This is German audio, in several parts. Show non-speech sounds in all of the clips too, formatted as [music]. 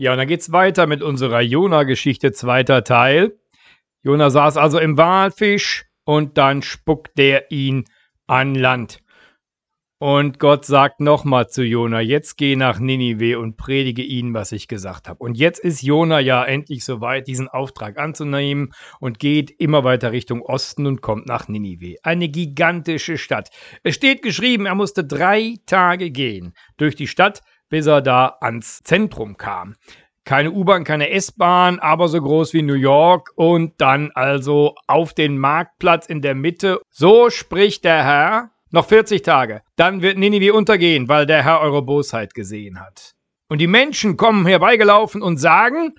Ja, und dann geht's weiter mit unserer Jona-Geschichte, zweiter Teil. Jona saß also im Walfisch und dann spuckt der ihn an Land. Und Gott sagt nochmal zu Jona, jetzt geh nach Ninive und predige ihnen, was ich gesagt habe. Und jetzt ist Jona ja endlich soweit, diesen Auftrag anzunehmen und geht immer weiter Richtung Osten und kommt nach Ninive. Eine gigantische Stadt. Es steht geschrieben, er musste drei Tage gehen durch die Stadt, bis er da ans Zentrum kam. Keine U-Bahn, keine S-Bahn, aber so groß wie New York und dann also auf den Marktplatz in der Mitte. So spricht der Herr. Noch 40 Tage. Dann wird Ninive untergehen, weil der Herr eure Bosheit gesehen hat. Und die Menschen kommen herbeigelaufen und sagen,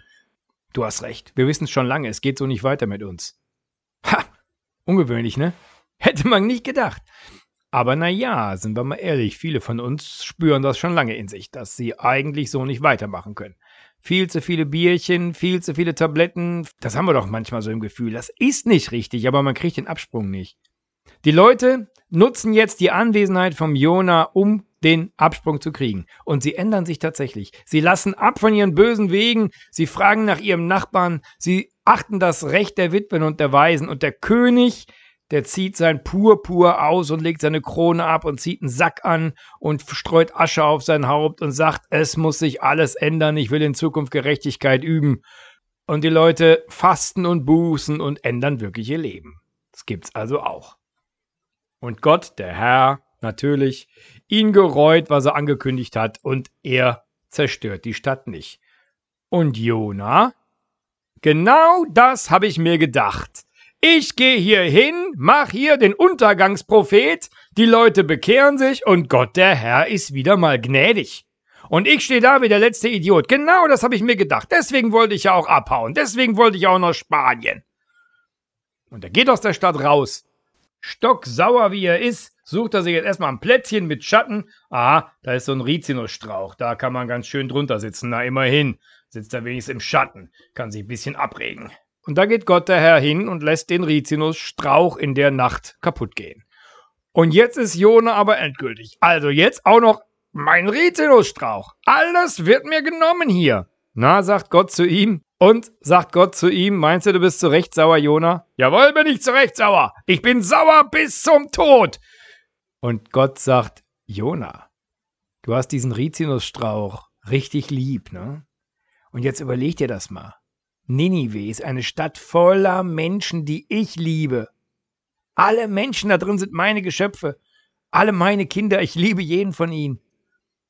du hast recht, wir wissen es schon lange, es geht so nicht weiter mit uns. Ha, ungewöhnlich, ne? Hätte man nicht gedacht. Aber naja, sind wir mal ehrlich, viele von uns spüren das schon lange in sich, dass sie eigentlich so nicht weitermachen können. Viel zu viele Bierchen, viel zu viele Tabletten, das haben wir doch manchmal so im Gefühl. Das ist nicht richtig, aber man kriegt den Absprung nicht. Die Leute nutzen jetzt die Anwesenheit vom Jona, um den Absprung zu kriegen. Und sie ändern sich tatsächlich. Sie lassen ab von ihren bösen Wegen, sie fragen nach ihrem Nachbarn, sie achten das Recht der Witwen und der Waisen. Und der König der zieht sein Purpur aus und legt seine Krone ab und zieht einen Sack an und streut Asche auf sein Haupt und sagt, es muss sich alles ändern, ich will in Zukunft Gerechtigkeit üben. Und die Leute fasten und bußen und ändern wirklich ihr Leben. Das gibt's also auch. Und Gott, der Herr, natürlich, ihn gereut, was er angekündigt hat, und er zerstört die Stadt nicht. Und Jona? Genau das habe ich mir gedacht. Ich gehe hier hin, mach hier den Untergangsprophet, die Leute bekehren sich und Gott der Herr ist wieder mal gnädig. Und ich stehe da wie der letzte Idiot. Genau das habe ich mir gedacht. Deswegen wollte ich ja auch abhauen. Deswegen wollte ich auch nach Spanien. Und er geht aus der Stadt raus. Stocksauer wie er ist, sucht er sich jetzt erstmal ein Plätzchen mit Schatten. Ah, da ist so ein Rizinusstrauch. Da kann man ganz schön drunter sitzen. Na, immerhin. Sitzt er wenigstens im Schatten. Kann sich ein bisschen abregen. Und da geht Gott der Herr hin und lässt den Rizinusstrauch in der Nacht kaputt gehen. Und jetzt ist Jona aber endgültig. Also jetzt auch noch mein Rizinusstrauch. Alles wird mir genommen hier. Na, sagt Gott zu ihm. Und sagt Gott zu ihm, meinst du, du bist zu Recht sauer, Jona? Jawohl, bin ich zu Recht sauer. Ich bin sauer bis zum Tod. Und Gott sagt, Jona, du hast diesen Rizinusstrauch richtig lieb, ne? Und jetzt überleg dir das mal. Ninive ist eine Stadt voller Menschen, die ich liebe. Alle Menschen da drin sind meine Geschöpfe, alle meine Kinder, ich liebe jeden von ihnen.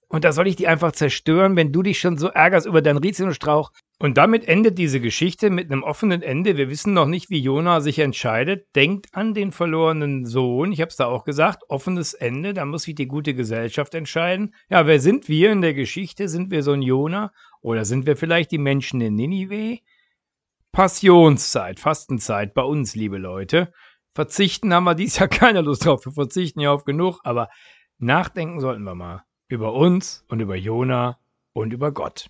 Und da soll ich die einfach zerstören, wenn du dich schon so ärgerst über deinen Rizinusstrauch. Und damit endet diese Geschichte mit einem offenen Ende. Wir wissen noch nicht, wie Jona sich entscheidet. Denkt an den verlorenen Sohn. Ich habe es da auch gesagt. Offenes Ende. Da muss sich die gute Gesellschaft entscheiden. Ja, wer sind wir in der Geschichte? Sind wir so ein Jona? Oder sind wir vielleicht die Menschen in Ninive? Passionszeit, Fastenzeit bei uns, liebe Leute. Verzichten haben wir dies Jahr [laughs] keine Lust drauf. Wir verzichten ja auf genug, aber nachdenken sollten wir mal über uns und über Jona und über Gott.